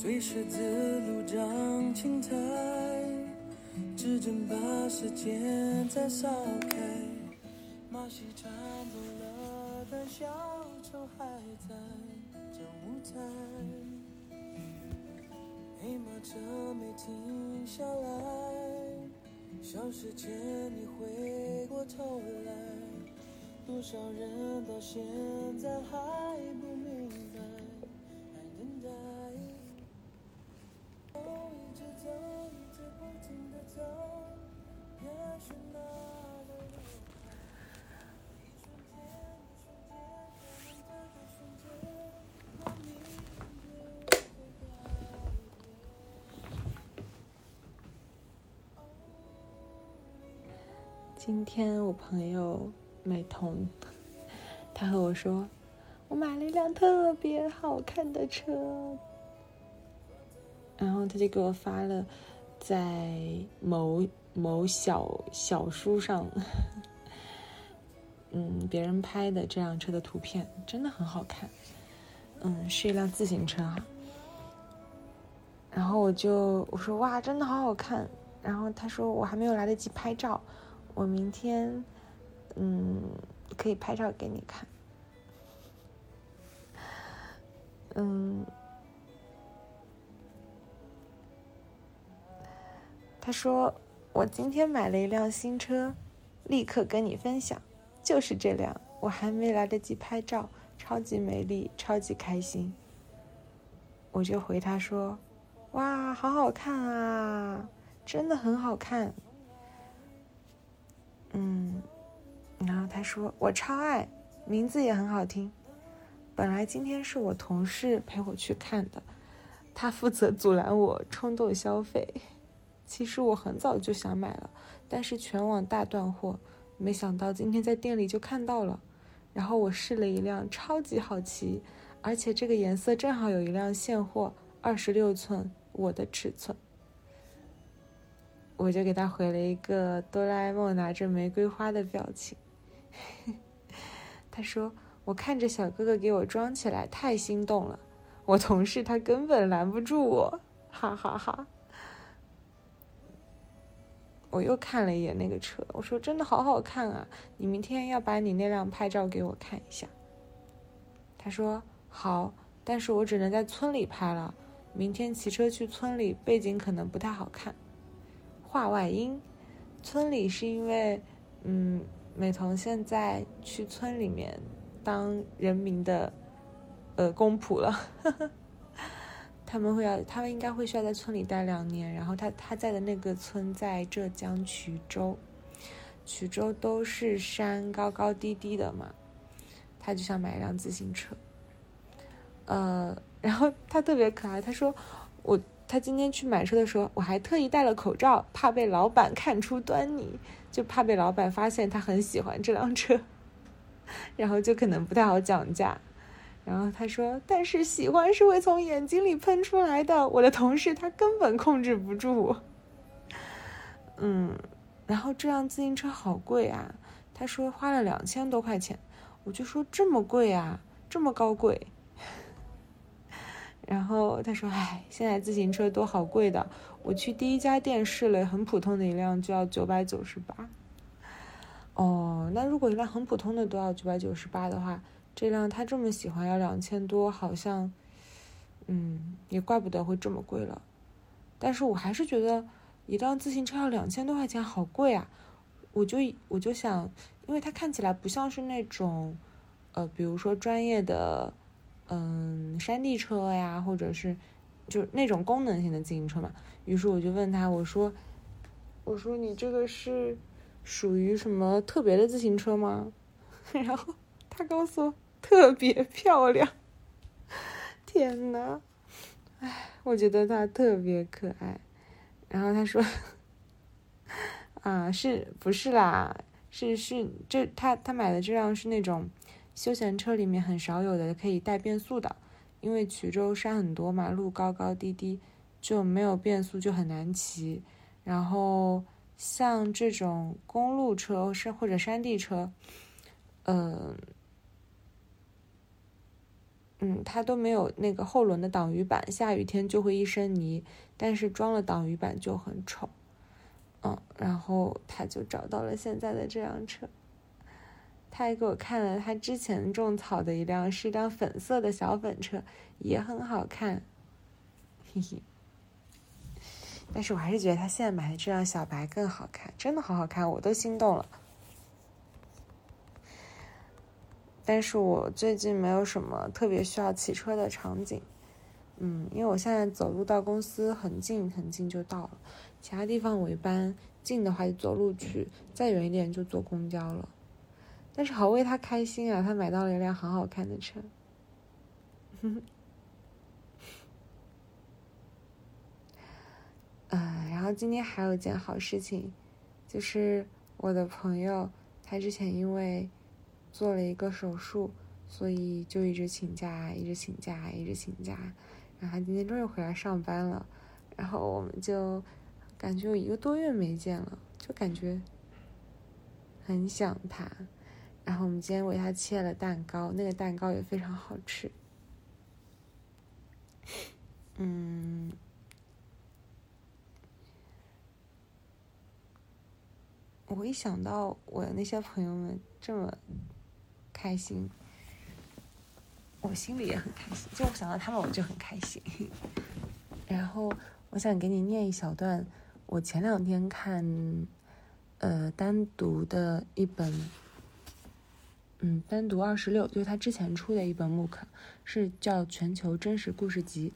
随十字路长青苔，指针把时间再扫开。马戏团走了，但小丑还在这舞台。黑马车没停下来，消失前你回过头来，多少人到现在还今天我朋友美瞳，他和我说，我买了一辆特别好看的车，然后他就给我发了在某某小小书上，嗯，别人拍的这辆车的图片，真的很好看，嗯，是一辆自行车哈。然后我就我说哇，真的好好看。然后他说我还没有来得及拍照，我明天嗯可以拍照给你看。嗯，他说我今天买了一辆新车，立刻跟你分享，就是这辆，我还没来得及拍照，超级美丽，超级开心。我就回他说。哇，好好看啊！真的很好看。嗯，然后他说我超爱，名字也很好听。本来今天是我同事陪我去看的，他负责阻拦我冲动消费。其实我很早就想买了，但是全网大断货，没想到今天在店里就看到了。然后我试了一辆，超级好骑，而且这个颜色正好有一辆现货，二十六寸。我的尺寸，我就给他回了一个哆啦 A 梦拿着玫瑰花的表情。他说：“我看着小哥哥给我装起来，太心动了。我同事他根本拦不住我，哈哈哈。”我又看了一眼那个车，我说：“真的好好看啊！你明天要把你那辆拍照给我看一下。”他说：“好，但是我只能在村里拍了。”明天骑车去村里，背景可能不太好看。话外音，村里是因为，嗯，美瞳现在去村里面当人民的，呃，公仆了。他们会要，他们应该会需要在村里待两年。然后他他在的那个村在浙江衢州，衢州都是山，高高低低的嘛。他就想买一辆自行车，呃。然后他特别可爱，他说：“我他今天去买车的时候，我还特意戴了口罩，怕被老板看出端倪，就怕被老板发现他很喜欢这辆车，然后就可能不太好讲价。”然后他说：“但是喜欢是会从眼睛里喷出来的，我的同事他根本控制不住。”嗯，然后这辆自行车好贵啊，他说花了两千多块钱，我就说这么贵啊，这么高贵。然后他说：“哎，现在自行车都好贵的。我去第一家店试了，很普通的一辆就要九百九十八。哦，那如果一辆很普通的都要九百九十八的话，这辆他这么喜欢要两千多，好像，嗯，也怪不得会这么贵了。但是我还是觉得一辆自行车要两千多块钱，好贵啊！我就我就想，因为它看起来不像是那种，呃，比如说专业的。”嗯，山地车呀，或者是就那种功能性的自行车嘛。于是我就问他，我说：“我说你这个是属于什么特别的自行车吗？” 然后他告诉我特别漂亮。天呐，哎，我觉得他特别可爱。然后他说：“啊，是不是啦？是是，这他他买的这辆是那种。”休闲车里面很少有的可以带变速的，因为衢州山很多嘛，路高高低低，就没有变速就很难骑。然后像这种公路车是或者山地车，嗯，嗯，它都没有那个后轮的挡雨板，下雨天就会一身泥，但是装了挡雨板就很丑。嗯，然后他就找到了现在的这辆车。他还给我看了他之前种草的一辆，是一辆粉色的小粉车，也很好看。嘿嘿。但是我还是觉得他现在买的这辆小白更好看，真的好好看，我都心动了。但是我最近没有什么特别需要骑车的场景，嗯，因为我现在走路到公司很近很近就到了，其他地方我一般近的话就走路去，再远一点就坐公交了。但是好为他开心啊，他买到了一辆很好看的车。嗯，然后今天还有一件好事情，就是我的朋友他之前因为。做了一个手术，所以就一直请假，一直请假，一直请假。然后他今天终于回来上班了，然后我们就感觉有一个多月没见了，就感觉很想他。然后我们今天为他切了蛋糕，那个蛋糕也非常好吃。嗯，我一想到我的那些朋友们这么。开心，我心里也很开心。就我想到他们，我就很开心。然后我想给你念一小段，我前两天看，呃，单独的一本，嗯，单独二十六，就是他之前出的一本 MOOC，是叫《全球真实故事集》。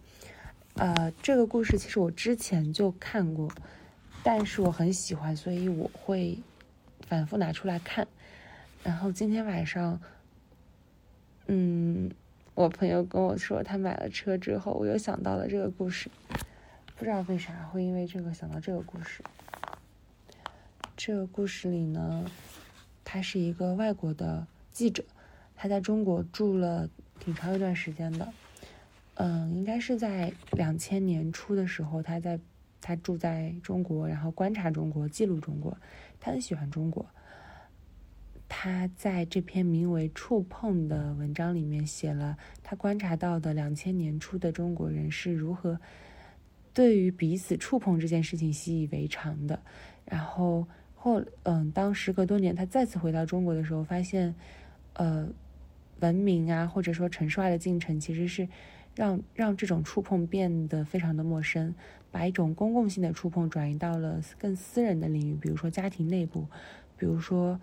呃，这个故事其实我之前就看过，但是我很喜欢，所以我会反复拿出来看。然后今天晚上。嗯，我朋友跟我说，他买了车之后，我又想到了这个故事。不知道为啥会因为这个想到这个故事。这个故事里呢，他是一个外国的记者，他在中国住了挺长一段时间的。嗯，应该是在两千年初的时候，他在他住在中国，然后观察中国，记录中国，他很喜欢中国。他在这篇名为《触碰》的文章里面写了他观察到的两千年初的中国人是如何对于彼此触碰这件事情习以为常的。然后后嗯，当时隔多年他再次回到中国的时候，发现，呃，文明啊，或者说城市化的进程，其实是让让这种触碰变得非常的陌生，把一种公共性的触碰转移到了更私人的领域，比如说家庭内部，比如说。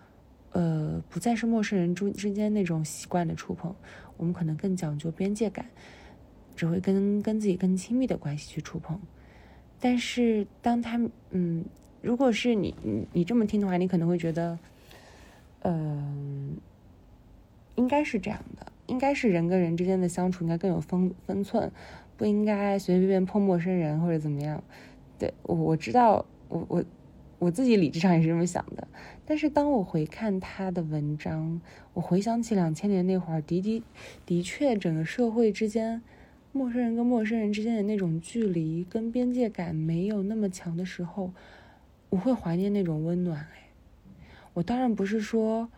呃，不再是陌生人之之间那种习惯的触碰，我们可能更讲究边界感，只会跟跟自己更亲密的关系去触碰。但是，当他嗯，如果是你你你这么听的话，你可能会觉得，嗯，应该是这样的，应该是人跟人之间的相处应该更有分分寸，不应该随随便便碰陌生人或者怎么样。对我我知道，我我。我自己理智上也是这么想的，但是当我回看他的文章，我回想起两千年那会儿，的的的确，整个社会之间，陌生人跟陌生人之间的那种距离跟边界感没有那么强的时候，我会怀念那种温暖。哎，我当然不是说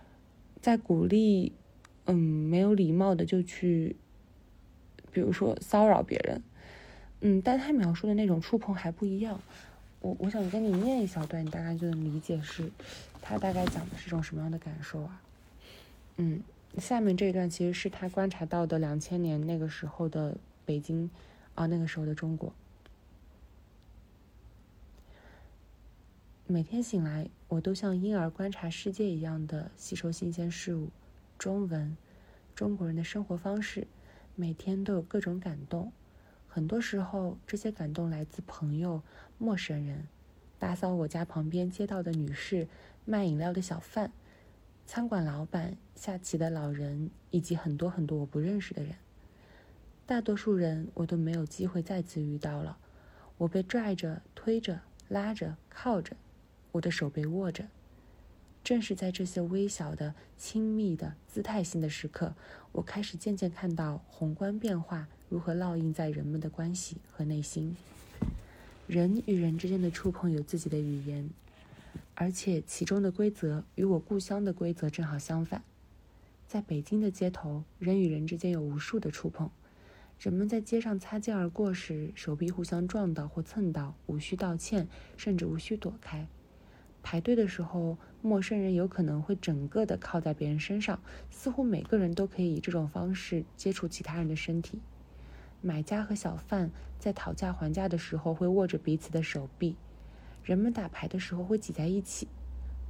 在鼓励，嗯，没有礼貌的就去，比如说骚扰别人，嗯，但他描述的那种触碰还不一样。我我想跟你念一小段，你大概就能理解是，他大概讲的是种什么样的感受啊？嗯，下面这一段其实是他观察到的两千年那个时候的北京，啊，那个时候的中国。每天醒来，我都像婴儿观察世界一样的吸收新鲜事物，中文，中国人的生活方式，每天都有各种感动。很多时候，这些感动来自朋友、陌生人、打扫我家旁边街道的女士、卖饮料的小贩、餐馆老板、下棋的老人，以及很多很多我不认识的人。大多数人我都没有机会再次遇到了。我被拽着、推着、拉着、靠着，我的手被握着。正是在这些微小的、亲密的、姿态性的时刻，我开始渐渐看到宏观变化。如何烙印在人们的关系和内心？人与人之间的触碰有自己的语言，而且其中的规则与我故乡的规则正好相反。在北京的街头，人与人之间有无数的触碰。人们在街上擦肩而过时，手臂互相撞到或蹭到，无需道歉，甚至无需躲开。排队的时候，陌生人有可能会整个的靠在别人身上，似乎每个人都可以以这种方式接触其他人的身体。买家和小贩在讨价还价的时候会握着彼此的手臂，人们打牌的时候会挤在一起。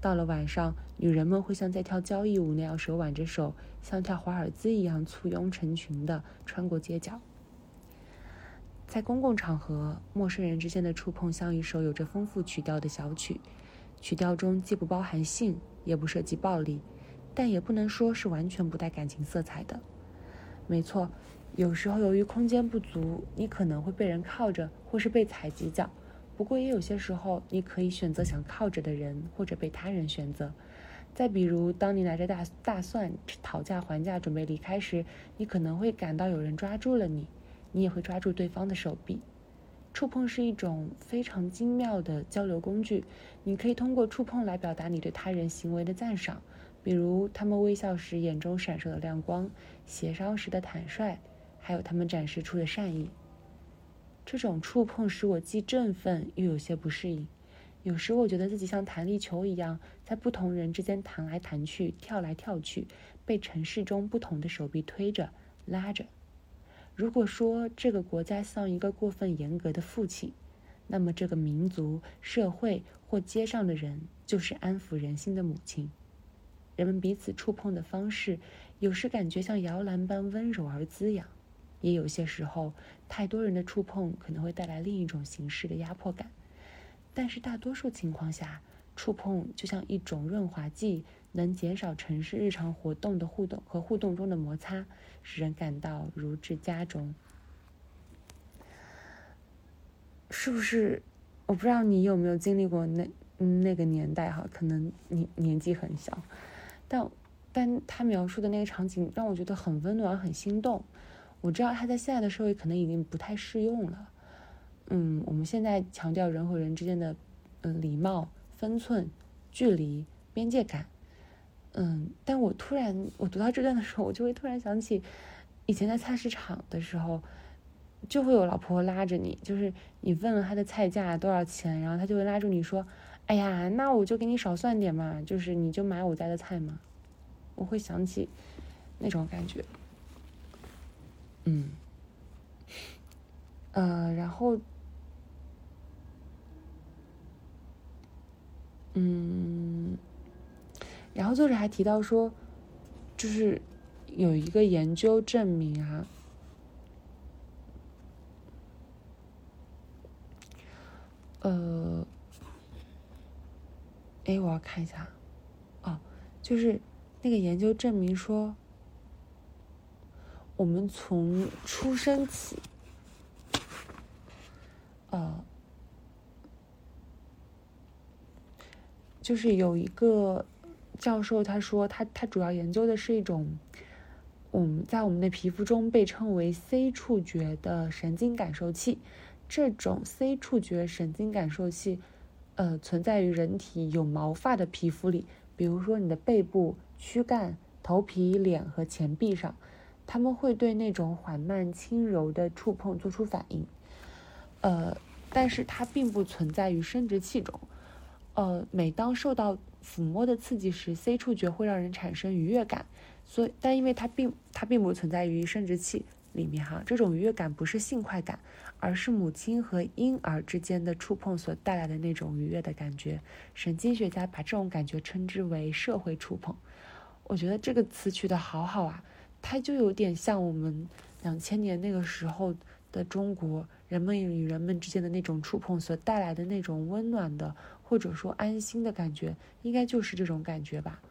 到了晚上，女人们会像在跳交谊舞那样手挽着手，像跳华尔兹一样簇拥成群的穿过街角。在公共场合，陌生人之间的触碰像一首有着丰富曲调的小曲。曲调中既不包含性，也不涉及暴力，但也不能说是完全不带感情色彩的。没错，有时候由于空间不足，你可能会被人靠着，或是被踩几脚。不过也有些时候，你可以选择想靠着的人，或者被他人选择。再比如，当你拿着大大蒜讨价还价准备离开时，你可能会感到有人抓住了你，你也会抓住对方的手臂。触碰是一种非常精妙的交流工具，你可以通过触碰来表达你对他人行为的赞赏，比如他们微笑时眼中闪烁的亮光，协商时的坦率，还有他们展示出的善意。这种触碰使我既振奋又有些不适应，有时我觉得自己像弹力球一样，在不同人之间弹来弹去、跳来跳去，被城市中不同的手臂推着、拉着。如果说这个国家像一个过分严格的父亲，那么这个民族、社会或街上的人就是安抚人心的母亲。人们彼此触碰的方式，有时感觉像摇篮般温柔而滋养，也有些时候，太多人的触碰可能会带来另一种形式的压迫感。但是大多数情况下，触碰就像一种润滑剂。能减少城市日常活动的互动和互动中的摩擦，使人感到如至家中。是不是？我不知道你有没有经历过那那个年代哈？可能你年纪很小，但但他描述的那个场景让我觉得很温暖、很心动。我知道他在现在的社会可能已经不太适用了。嗯，我们现在强调人和人之间的嗯礼貌、分寸、距离、边界感。嗯，但我突然，我读到这段的时候，我就会突然想起，以前在菜市场的时候，就会有老婆婆拉着你，就是你问了她的菜价多少钱，然后她就会拉住你说：“哎呀，那我就给你少算点嘛，就是你就买我家的菜嘛。”我会想起那种感觉。嗯，呃，然后，嗯。然后作者还提到说，就是有一个研究证明啊，呃，哎，我要看一下，哦，就是那个研究证明说，我们从出生起，呃，就是有一个。教授他说，他他主要研究的是一种，嗯，在我们的皮肤中被称为 C 触觉的神经感受器。这种 C 触觉神经感受器，呃，存在于人体有毛发的皮肤里，比如说你的背部、躯干、头皮、脸和前臂上，他们会对那种缓慢轻柔的触碰做出反应。呃，但是它并不存在于生殖器中。呃，每当受到抚摸的刺激时，C 触觉会让人产生愉悦感，所以，但因为它并它并不存在于生殖器里面哈，这种愉悦感不是性快感，而是母亲和婴儿之间的触碰所带来的那种愉悦的感觉。神经学家把这种感觉称之为社会触碰。我觉得这个词取得好好啊，它就有点像我们两千年那个时候的中国人们与人们之间的那种触碰所带来的那种温暖的。或者说安心的感觉，应该就是这种感觉吧，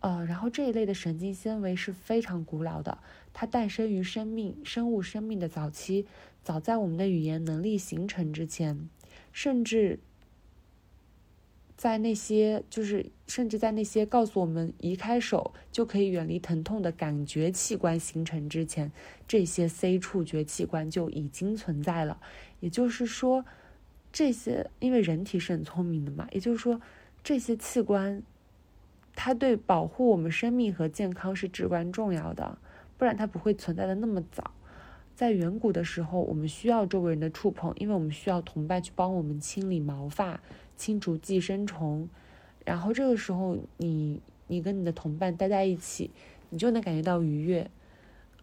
呃，然后这一类的神经纤维是非常古老的，它诞生于生命生物生命的早期，早在我们的语言能力形成之前，甚至在那些就是甚至在那些告诉我们移开手就可以远离疼痛的感觉器官形成之前，这些 C 触觉器官就已经存在了，也就是说。这些，因为人体是很聪明的嘛，也就是说，这些器官它对保护我们生命和健康是至关重要的，不然它不会存在的那么早。在远古的时候，我们需要周围人的触碰，因为我们需要同伴去帮我们清理毛发、清除寄生虫。然后这个时候，你你跟你的同伴待在一起，你就能感觉到愉悦。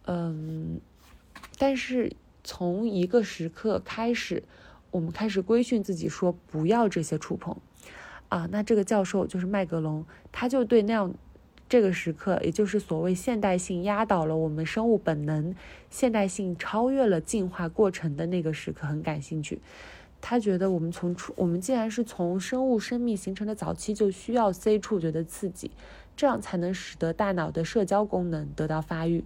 嗯，但是从一个时刻开始，我们开始规训自己说不要这些触碰。啊，那这个教授就是麦格隆，他就对那样。这个时刻，也就是所谓现代性压倒了我们生物本能，现代性超越了进化过程的那个时刻，很感兴趣。他觉得我们从触，我们既然是从生物生命形成的早期就需要 C 触觉的刺激，这样才能使得大脑的社交功能得到发育。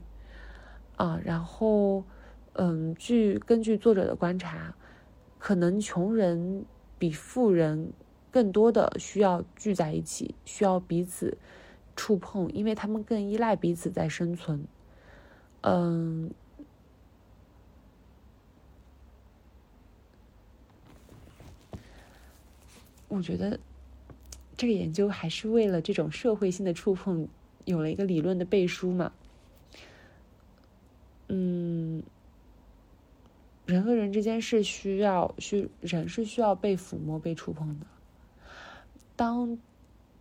啊，然后，嗯，据根据作者的观察，可能穷人比富人更多的需要聚在一起，需要彼此。触碰，因为他们更依赖彼此在生存。嗯，我觉得这个研究还是为了这种社会性的触碰有了一个理论的背书嘛。嗯，人和人之间是需要需人是需要被抚摸、被触碰的。当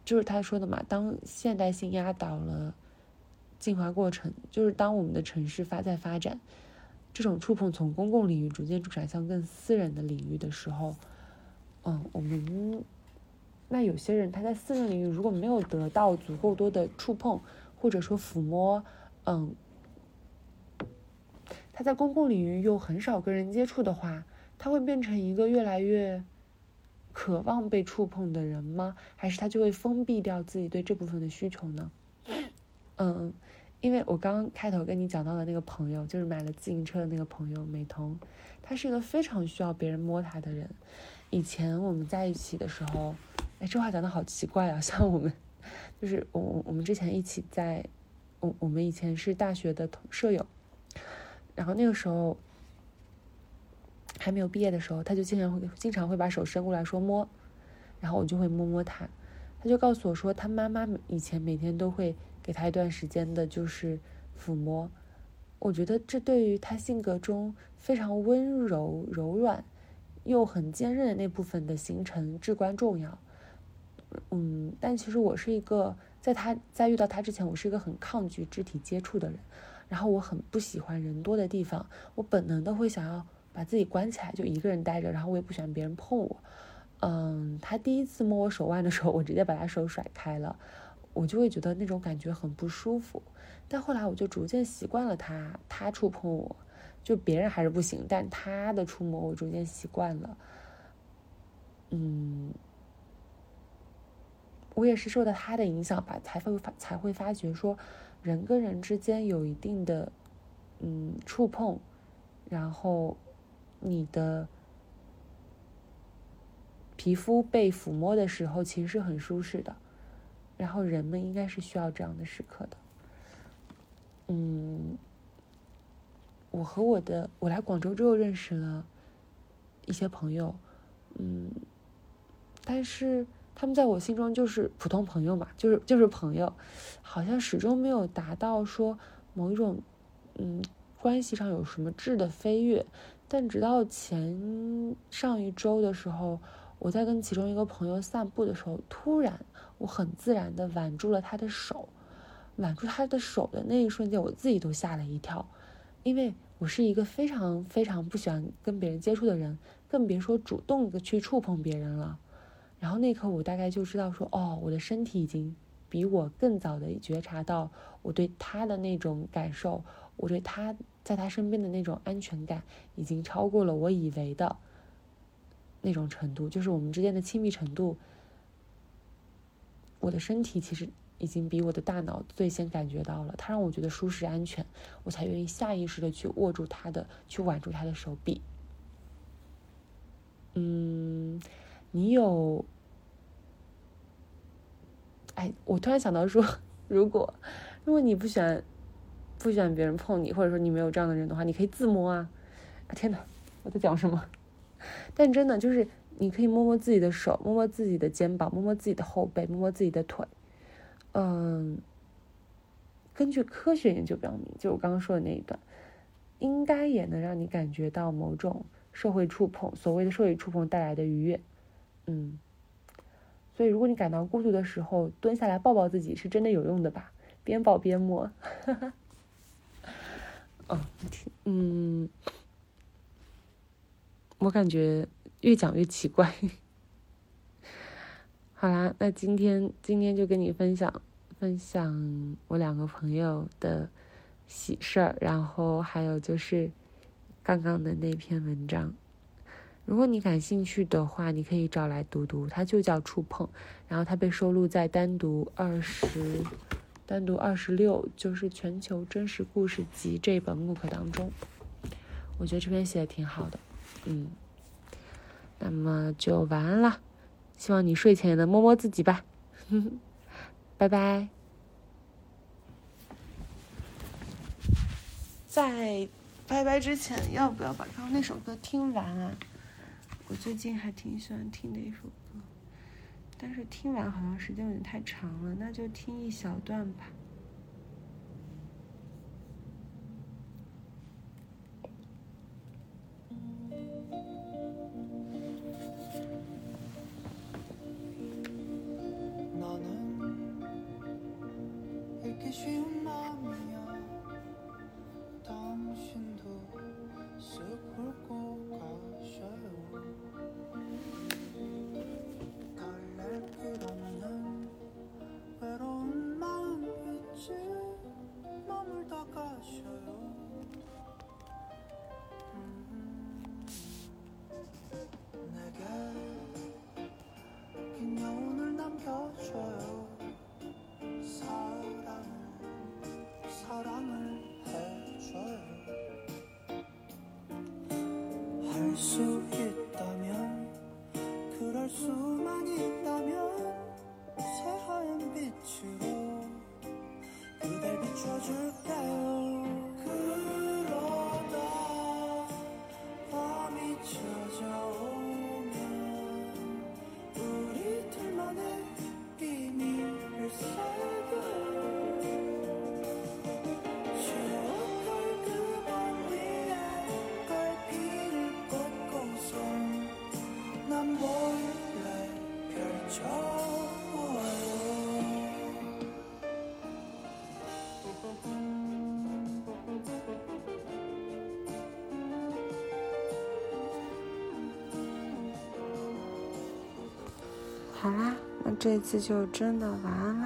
就是他说的嘛，当现代性压倒了进化过程，就是当我们的城市发在发展，这种触碰从公共领域逐渐转向更私人的领域的时候，嗯，我们那有些人他在私人领域如果没有得到足够多的触碰或者说抚摸，嗯，他在公共领域又很少跟人接触的话，他会变成一个越来越。渴望被触碰的人吗？还是他就会封闭掉自己对这部分的需求呢？嗯，因为我刚刚开头跟你讲到的那个朋友，就是买了自行车的那个朋友美瞳，他是一个非常需要别人摸他的人。以前我们在一起的时候，哎，这话讲的好奇怪啊！像我们，就是我我我们之前一起在，我我们以前是大学的同舍友，然后那个时候。还没有毕业的时候，他就经常会经常会把手伸过来说摸，然后我就会摸摸他。他就告诉我说，他妈妈以前每天都会给他一段时间的，就是抚摸。我觉得这对于他性格中非常温柔、柔软又很坚韧的那部分的形成至关重要。嗯，但其实我是一个在他在遇到他之前，我是一个很抗拒肢体接触的人，然后我很不喜欢人多的地方，我本能的会想要。把自己关起来，就一个人待着，然后我也不喜欢别人碰我。嗯，他第一次摸我手腕的时候，我直接把他手甩开了，我就会觉得那种感觉很不舒服。但后来我就逐渐习惯了他，他触碰我，就别人还是不行，但他的触摸我逐渐习惯了。嗯，我也是受到他的影响吧，才会发才会发觉说，人跟人之间有一定的嗯触碰，然后。你的皮肤被抚摸的时候，其实是很舒适的。然后人们应该是需要这样的时刻的。嗯，我和我的我来广州之后认识了一些朋友，嗯，但是他们在我心中就是普通朋友嘛，就是就是朋友，好像始终没有达到说某一种嗯关系上有什么质的飞跃。但直到前上一周的时候，我在跟其中一个朋友散步的时候，突然我很自然的挽住了他的手，挽住他的手的那一瞬间，我自己都吓了一跳，因为我是一个非常非常不喜欢跟别人接触的人，更别说主动的去触碰别人了。然后那一刻我大概就知道说，哦，我的身体已经比我更早的觉察到我对他的那种感受，我对他。在他身边的那种安全感，已经超过了我以为的那种程度，就是我们之间的亲密程度。我的身体其实已经比我的大脑最先感觉到了，他让我觉得舒适安全，我才愿意下意识的去握住他的，去挽住他的手臂。嗯，你有？哎，我突然想到说，如果如果你不喜欢。不喜欢别人碰你，或者说你没有这样的人的话，你可以自摸啊！天哪，我在讲什么？但真的就是，你可以摸摸自己的手，摸摸自己的肩膀，摸摸自己的后背，摸摸自己的腿。嗯，根据科学研究表明，就我刚刚说的那一段，应该也能让你感觉到某种社会触碰，所谓的社会触碰带来的愉悦。嗯，所以如果你感到孤独的时候，蹲下来抱抱自己是真的有用的吧？边抱边摸。哦，挺嗯，我感觉越讲越奇怪。好啦，那今天今天就跟你分享分享我两个朋友的喜事儿，然后还有就是刚刚的那篇文章。如果你感兴趣的话，你可以找来读读，它就叫《触碰》，然后它被收录在单独二十、单独二十六，就是《全球真实故事集》这本木刻当中。我觉得这篇写的挺好的，嗯。那么就晚安了，希望你睡前也能摸摸自己吧，拜拜。在拜拜之前，要不要把刚刚那首歌听完啊？我最近还挺喜欢听的一首歌，但是听完好像时间有点太长了，那就听一小段吧。쉬운 마음이야 당신도 这次就真的完了。